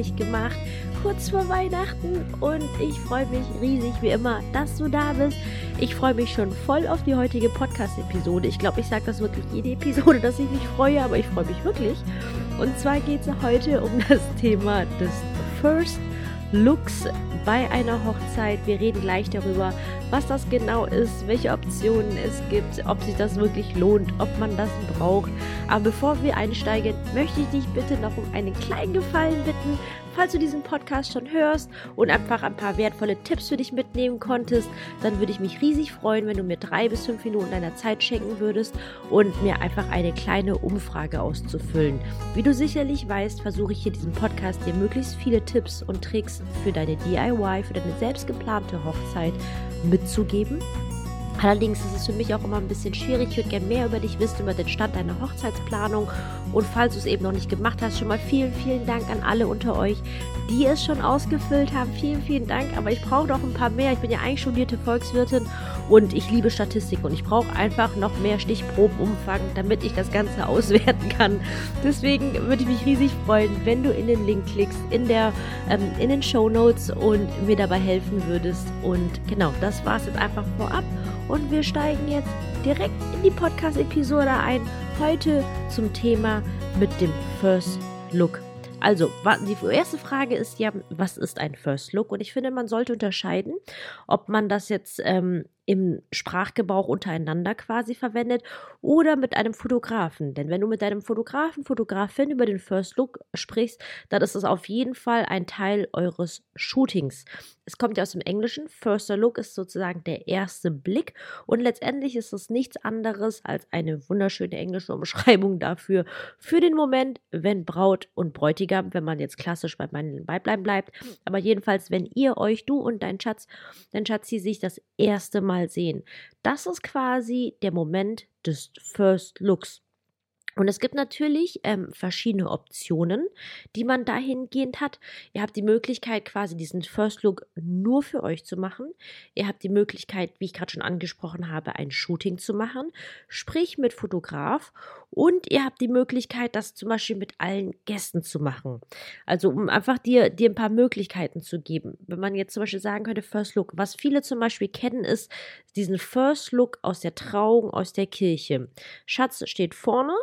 leicht gemacht, kurz vor Weihnachten und ich freue mich riesig wie immer, dass du da bist. Ich freue mich schon voll auf die heutige Podcast-Episode. Ich glaube, ich sage das wirklich jede Episode, dass ich mich freue, aber ich freue mich wirklich. Und zwar geht es heute um das Thema des First Looks bei einer Hochzeit. Wir reden gleich darüber, was das genau ist, welche Optionen es gibt, ob sich das wirklich lohnt, ob man das braucht. Aber bevor wir einsteigen, möchte ich dich bitte noch um einen kleinen Gefallen bitten. Falls du diesen Podcast schon hörst und einfach ein paar wertvolle Tipps für dich mitnehmen konntest, dann würde ich mich riesig freuen, wenn du mir drei bis fünf Minuten deiner Zeit schenken würdest und mir einfach eine kleine Umfrage auszufüllen. Wie du sicherlich weißt, versuche ich hier diesen Podcast dir möglichst viele Tipps und Tricks für deine DIY, für deine selbstgeplante Hochzeit mitzugeben. Allerdings ist es für mich auch immer ein bisschen schwierig. Ich würde gerne mehr über dich wissen, über den Stand deiner Hochzeitsplanung. Und falls du es eben noch nicht gemacht hast, schon mal vielen, vielen Dank an alle unter euch, die es schon ausgefüllt haben. Vielen, vielen Dank. Aber ich brauche noch ein paar mehr. Ich bin ja eigentlich studierte Volkswirtin und ich liebe Statistik und ich brauche einfach noch mehr Stichprobenumfang, damit ich das Ganze auswerten kann. Deswegen würde ich mich riesig freuen, wenn du in den Link klickst in, der, ähm, in den Show Notes und mir dabei helfen würdest. Und genau, das war es jetzt einfach vorab. Und wir steigen jetzt direkt in die Podcast-Episode ein. Heute zum Thema mit dem First Look. Also, die erste Frage ist ja, was ist ein First Look? Und ich finde, man sollte unterscheiden, ob man das jetzt ähm, im Sprachgebrauch untereinander quasi verwendet oder mit einem Fotografen. Denn wenn du mit deinem Fotografen, Fotografin über den First Look sprichst, dann ist es auf jeden Fall ein Teil eures Shootings. Es kommt ja aus dem Englischen. First Look ist sozusagen der erste Blick und letztendlich ist es nichts anderes als eine wunderschöne englische Umschreibung dafür, für den Moment, wenn Braut und Bräutigam, wenn man jetzt klassisch bei meinen Weiblein bleibt, aber jedenfalls, wenn ihr euch, du und dein Schatz, dein Schatzi sich das erste mal sehen. Das ist quasi der Moment des First Looks. Und es gibt natürlich ähm, verschiedene Optionen, die man dahingehend hat. Ihr habt die Möglichkeit, quasi diesen First Look nur für euch zu machen. Ihr habt die Möglichkeit, wie ich gerade schon angesprochen habe, ein Shooting zu machen, sprich mit Fotograf. Und ihr habt die Möglichkeit, das zum Beispiel mit allen Gästen zu machen. Also um einfach dir, dir ein paar Möglichkeiten zu geben. Wenn man jetzt zum Beispiel sagen könnte, First Look, was viele zum Beispiel kennen, ist diesen First Look aus der Trauung, aus der Kirche. Schatz steht vorne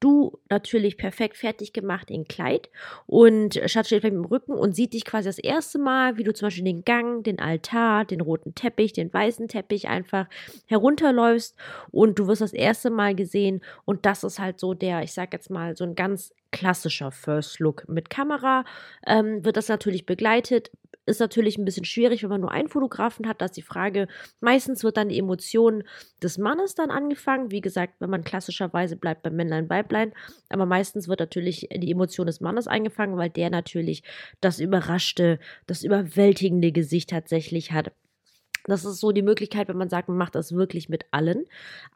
Du natürlich perfekt fertig gemacht in Kleid und Schatz steht im Rücken und sieht dich quasi das erste Mal, wie du zum Beispiel den Gang, den Altar, den roten Teppich, den weißen Teppich einfach herunterläufst und du wirst das erste Mal gesehen und das ist halt so der, ich sag jetzt mal, so ein ganz klassischer First Look. Mit Kamera ähm, wird das natürlich begleitet. Ist natürlich ein bisschen schwierig, wenn man nur einen Fotografen hat. Da ist die Frage, meistens wird dann die Emotion des Mannes dann angefangen. Wie gesagt, wenn man klassischerweise bleibt beim Männlein, Weiblein. Aber meistens wird natürlich die Emotion des Mannes eingefangen, weil der natürlich das überraschte, das überwältigende Gesicht tatsächlich hat. Das ist so die Möglichkeit, wenn man sagt, man macht das wirklich mit allen.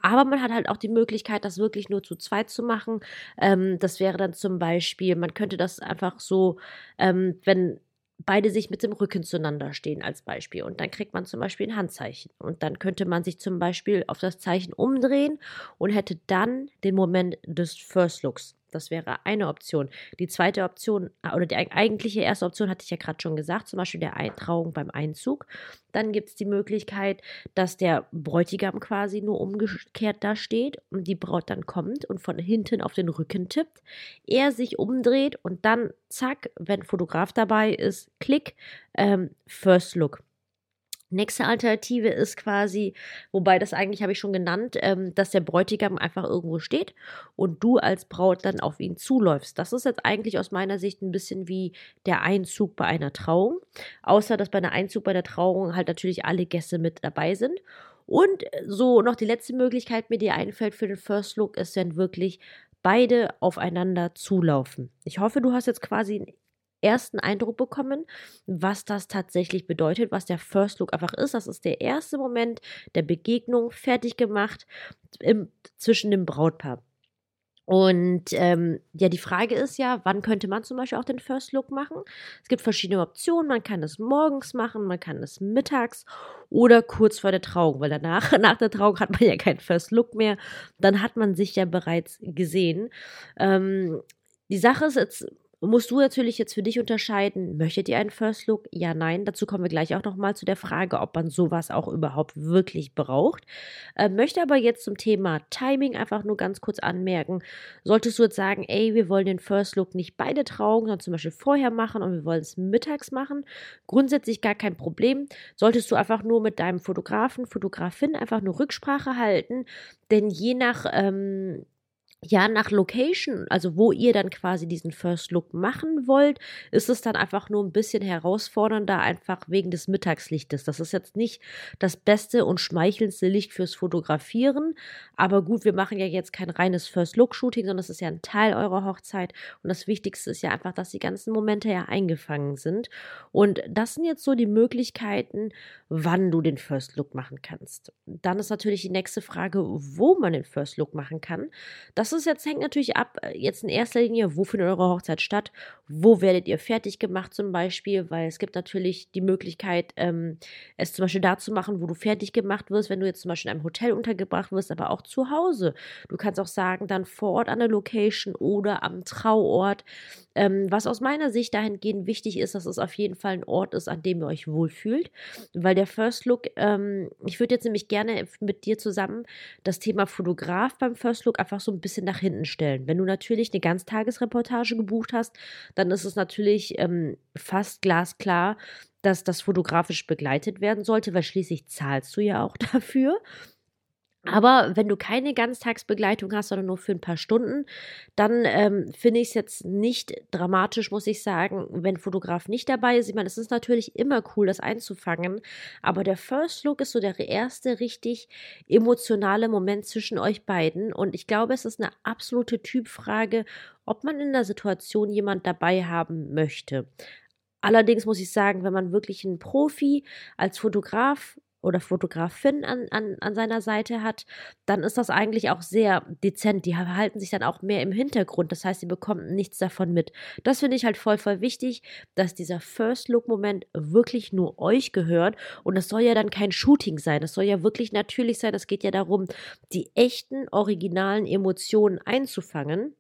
Aber man hat halt auch die Möglichkeit, das wirklich nur zu zweit zu machen. Ähm, das wäre dann zum Beispiel, man könnte das einfach so, ähm, wenn beide sich mit dem Rücken zueinander stehen als Beispiel. Und dann kriegt man zum Beispiel ein Handzeichen. Und dann könnte man sich zum Beispiel auf das Zeichen umdrehen und hätte dann den Moment des First Looks. Das wäre eine Option. Die zweite Option äh, oder die eigentliche erste Option hatte ich ja gerade schon gesagt, zum Beispiel der Eintrauung beim Einzug. Dann gibt es die Möglichkeit, dass der Bräutigam quasi nur umgekehrt da steht und die Braut dann kommt und von hinten auf den Rücken tippt. Er sich umdreht und dann zack, wenn Fotograf dabei ist, klick, ähm, First Look. Nächste Alternative ist quasi, wobei das eigentlich habe ich schon genannt, ähm, dass der Bräutigam einfach irgendwo steht und du als Braut dann auf ihn zuläufst. Das ist jetzt eigentlich aus meiner Sicht ein bisschen wie der Einzug bei einer Trauung. Außer, dass bei einer Einzug bei der Trauung halt natürlich alle Gäste mit dabei sind. Und so noch die letzte Möglichkeit, mir die einfällt für den First Look, ist dann wirklich beide aufeinander zulaufen. Ich hoffe, du hast jetzt quasi ersten Eindruck bekommen, was das tatsächlich bedeutet, was der First Look einfach ist. Das ist der erste Moment der Begegnung, fertig gemacht im, zwischen dem Brautpaar. Und ähm, ja, die Frage ist ja, wann könnte man zum Beispiel auch den First Look machen? Es gibt verschiedene Optionen. Man kann es morgens machen, man kann es mittags oder kurz vor der Trauung, weil danach, nach der Trauung hat man ja keinen First Look mehr. Dann hat man sich ja bereits gesehen. Ähm, die Sache ist jetzt, musst du natürlich jetzt für dich unterscheiden, möchtet ihr einen First Look? Ja, nein. Dazu kommen wir gleich auch nochmal zu der Frage, ob man sowas auch überhaupt wirklich braucht. Äh, möchte aber jetzt zum Thema Timing einfach nur ganz kurz anmerken. Solltest du jetzt sagen, ey, wir wollen den First Look nicht beide Trauungen, sondern zum Beispiel vorher machen und wir wollen es mittags machen, grundsätzlich gar kein Problem. Solltest du einfach nur mit deinem Fotografen, Fotografin einfach nur Rücksprache halten, denn je nach ähm, ja, nach Location, also wo ihr dann quasi diesen First Look machen wollt, ist es dann einfach nur ein bisschen herausfordernder, einfach wegen des Mittagslichtes. Das ist jetzt nicht das beste und schmeichelndste Licht fürs Fotografieren, aber gut, wir machen ja jetzt kein reines First Look Shooting, sondern es ist ja ein Teil eurer Hochzeit und das Wichtigste ist ja einfach, dass die ganzen Momente ja eingefangen sind und das sind jetzt so die Möglichkeiten, wann du den First Look machen kannst. Dann ist natürlich die nächste Frage, wo man den First Look machen kann. Das ist jetzt, hängt natürlich ab, äh, jetzt in erster Linie, wo findet eure Hochzeit statt? Wo werdet ihr fertig gemacht zum Beispiel? Weil es gibt natürlich die Möglichkeit, ähm, es zum Beispiel da zu machen, wo du fertig gemacht wirst, wenn du jetzt zum Beispiel in einem Hotel untergebracht wirst, aber auch zu Hause. Du kannst auch sagen, dann vor Ort an der Location oder am Trauort. Ähm, was aus meiner Sicht dahingehend wichtig ist, dass es auf jeden Fall ein Ort ist, an dem ihr euch wohlfühlt. Weil der First Look, ähm, ich würde jetzt nämlich gerne mit dir zusammen das Thema Fotograf beim First Look einfach so ein bisschen nach hinten stellen. Wenn du natürlich eine Ganztagesreportage gebucht hast, dann ist es natürlich ähm, fast glasklar, dass das fotografisch begleitet werden sollte, weil schließlich zahlst du ja auch dafür. Aber wenn du keine Ganztagsbegleitung hast, sondern nur für ein paar Stunden, dann ähm, finde ich es jetzt nicht dramatisch, muss ich sagen, wenn Fotograf nicht dabei ist. Ich meine, es ist natürlich immer cool, das einzufangen, aber der First Look ist so der erste richtig emotionale Moment zwischen euch beiden. Und ich glaube, es ist eine absolute Typfrage, ob man in der Situation jemand dabei haben möchte. Allerdings muss ich sagen, wenn man wirklich einen Profi als Fotograf oder Fotografin an, an, an seiner Seite hat, dann ist das eigentlich auch sehr dezent. Die halten sich dann auch mehr im Hintergrund. Das heißt, sie bekommen nichts davon mit. Das finde ich halt voll, voll wichtig, dass dieser First-Look-Moment wirklich nur euch gehört. Und das soll ja dann kein Shooting sein. Das soll ja wirklich natürlich sein. Es geht ja darum, die echten, originalen Emotionen einzufangen.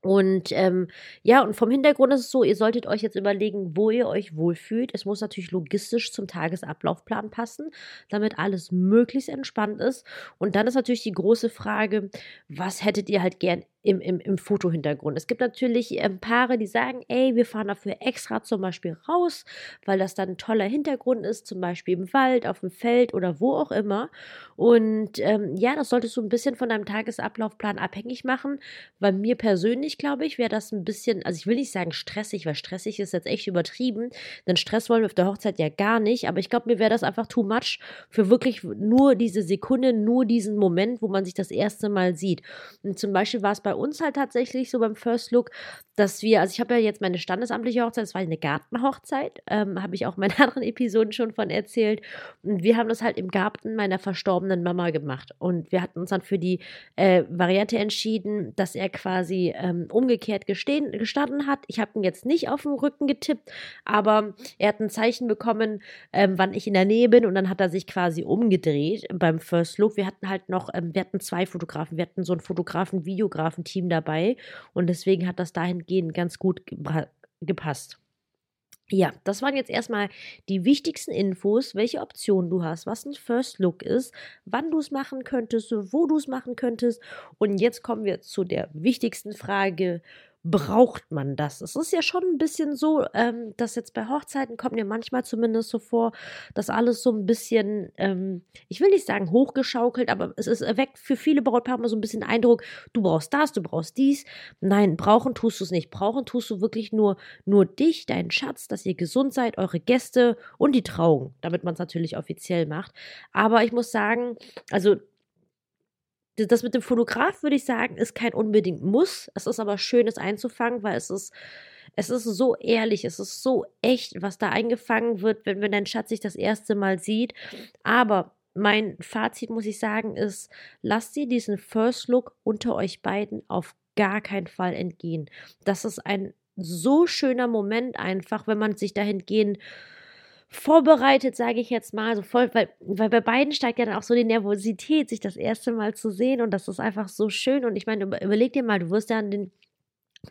Und ähm, ja, und vom Hintergrund ist es so, ihr solltet euch jetzt überlegen, wo ihr euch wohlfühlt. Es muss natürlich logistisch zum Tagesablaufplan passen, damit alles möglichst entspannt ist. Und dann ist natürlich die große Frage, was hättet ihr halt gern im, im, im Fotohintergrund. Es gibt natürlich ähm, Paare, die sagen, ey, wir fahren dafür extra zum Beispiel raus, weil das dann ein toller Hintergrund ist, zum Beispiel im Wald, auf dem Feld oder wo auch immer. Und ähm, ja, das solltest du ein bisschen von deinem Tagesablaufplan abhängig machen. Bei mir persönlich, glaube ich, wäre das ein bisschen, also ich will nicht sagen stressig, weil stressig ist jetzt echt übertrieben, denn Stress wollen wir auf der Hochzeit ja gar nicht, aber ich glaube, mir wäre das einfach too much für wirklich nur diese Sekunde, nur diesen Moment, wo man sich das erste Mal sieht. Und zum Beispiel war es bei uns halt tatsächlich so beim First Look, dass wir, also ich habe ja jetzt meine standesamtliche Hochzeit, das war eine Gartenhochzeit, ähm, habe ich auch in meinen anderen Episoden schon von erzählt. Und wir haben das halt im Garten meiner verstorbenen Mama gemacht. Und wir hatten uns dann für die äh, Variante entschieden, dass er quasi ähm, umgekehrt gestehen, gestanden hat. Ich habe ihn jetzt nicht auf den Rücken getippt, aber er hat ein Zeichen bekommen, ähm, wann ich in der Nähe bin und dann hat er sich quasi umgedreht beim First Look. Wir hatten halt noch, ähm, wir hatten zwei Fotografen, wir hatten so einen Fotografen, Videografen Team dabei und deswegen hat das dahingehend ganz gut gepasst. Ja, das waren jetzt erstmal die wichtigsten Infos, welche Optionen du hast, was ein First Look ist, wann du es machen könntest, wo du es machen könntest. Und jetzt kommen wir zu der wichtigsten Frage, braucht man das? Es ist ja schon ein bisschen so, ähm, dass jetzt bei Hochzeiten kommt mir manchmal zumindest so vor, dass alles so ein bisschen, ähm, ich will nicht sagen hochgeschaukelt, aber es ist erweckt für viele Brautpaare so ein bisschen Eindruck, du brauchst das, du brauchst dies. Nein, brauchen tust du es nicht. Brauchen tust du wirklich nur, nur dich, deinen Schatz, dass ihr gesund seid, eure Gäste und die Trauung, damit man es natürlich offiziell macht. Aber ich muss sagen, also das mit dem Fotograf, würde ich sagen, ist kein unbedingt Muss. Es ist aber schön, es einzufangen, weil es ist, es ist so ehrlich, es ist so echt, was da eingefangen wird, wenn, wenn dein Schatz sich das erste Mal sieht. Aber mein Fazit, muss ich sagen, ist, lasst ihr diesen First Look unter euch beiden auf gar keinen Fall entgehen. Das ist ein so schöner Moment einfach, wenn man sich dahingehend vorbereitet, sage ich jetzt mal, so voll, weil, weil bei beiden steigt ja dann auch so die Nervosität, sich das erste Mal zu sehen und das ist einfach so schön und ich meine, überleg dir mal, du wirst ja den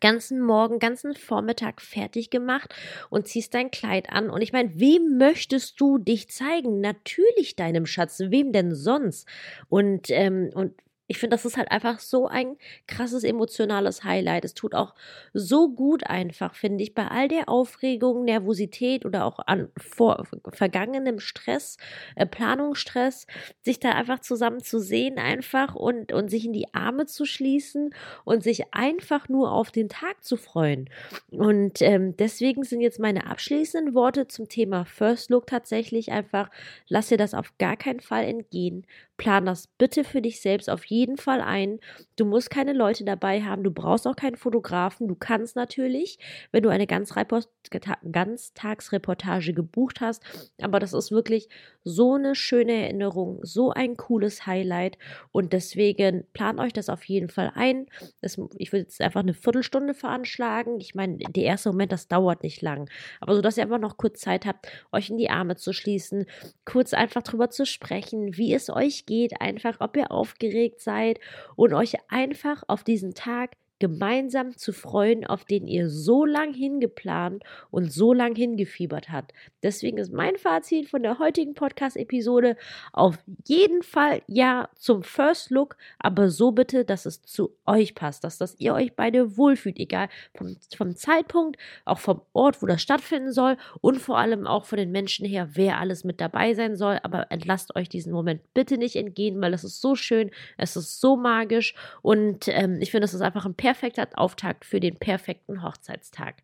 ganzen Morgen, ganzen Vormittag fertig gemacht und ziehst dein Kleid an. Und ich meine, wem möchtest du dich zeigen? Natürlich deinem Schatz. Wem denn sonst? Und, ähm, und ich finde, das ist halt einfach so ein krasses emotionales Highlight. Es tut auch so gut einfach, finde ich, bei all der Aufregung, Nervosität oder auch an vor vergangenem Stress, äh, Planungsstress, sich da einfach zusammen zu sehen einfach und, und sich in die Arme zu schließen und sich einfach nur auf den Tag zu freuen. Und ähm, deswegen sind jetzt meine abschließenden Worte zum Thema First Look tatsächlich einfach, lass dir das auf gar keinen Fall entgehen. Plan das bitte für dich selbst auf jeden Fall ein. Du musst keine Leute dabei haben, du brauchst auch keinen Fotografen. Du kannst natürlich, wenn du eine Ganztagsreportage gebucht hast, aber das ist wirklich so eine schöne Erinnerung, so ein cooles Highlight und deswegen plan euch das auf jeden Fall ein. Das, ich würde jetzt einfach eine Viertelstunde veranschlagen. Ich meine, der erste Moment, das dauert nicht lang, aber so, dass ihr einfach noch kurz Zeit habt, euch in die Arme zu schließen, kurz einfach drüber zu sprechen, wie es euch geht, einfach, ob ihr aufgeregt seid und euch einfach auf diesen Tag gemeinsam zu freuen, auf den ihr so lang hingeplant und so lang hingefiebert habt. Deswegen ist mein Fazit von der heutigen Podcast-Episode auf jeden Fall ja zum First Look, aber so bitte, dass es zu euch passt, dass, dass ihr euch beide wohlfühlt, egal vom, vom Zeitpunkt, auch vom Ort, wo das stattfinden soll und vor allem auch von den Menschen her, wer alles mit dabei sein soll. Aber entlasst euch diesen Moment bitte nicht entgehen, weil es ist so schön, es ist so magisch und ähm, ich finde, es ist einfach ein perfekter Auftakt für den perfekten Hochzeitstag.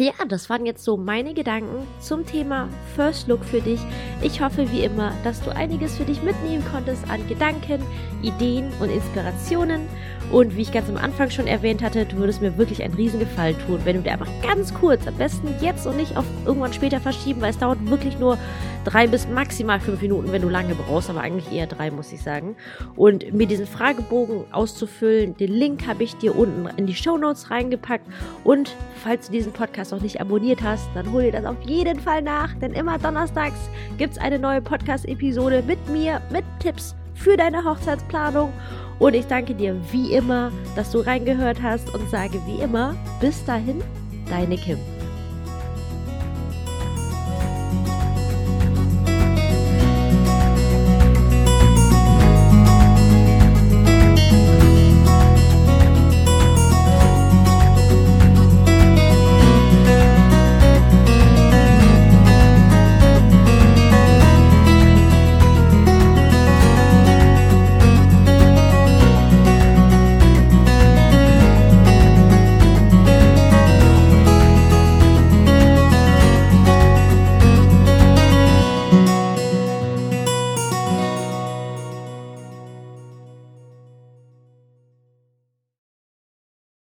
Ja, das waren jetzt so meine Gedanken zum Thema First Look für dich. Ich hoffe wie immer, dass du einiges für dich mitnehmen konntest an Gedanken, Ideen und Inspirationen. Und wie ich ganz am Anfang schon erwähnt hatte, du würdest mir wirklich einen Riesengefallen tun, wenn du dir einfach ganz kurz, am besten jetzt und nicht auf irgendwann später verschieben, weil es dauert wirklich nur drei bis maximal fünf Minuten, wenn du lange brauchst, aber eigentlich eher drei, muss ich sagen. Und mir diesen Fragebogen auszufüllen, den Link habe ich dir unten in die Show Notes reingepackt. Und falls du diesen Podcast noch nicht abonniert hast, dann hol dir das auf jeden Fall nach, denn immer donnerstags gibt es eine neue Podcast-Episode mit mir, mit Tipps für deine Hochzeitsplanung. Und ich danke dir wie immer, dass du reingehört hast und sage wie immer, bis dahin, deine Kim.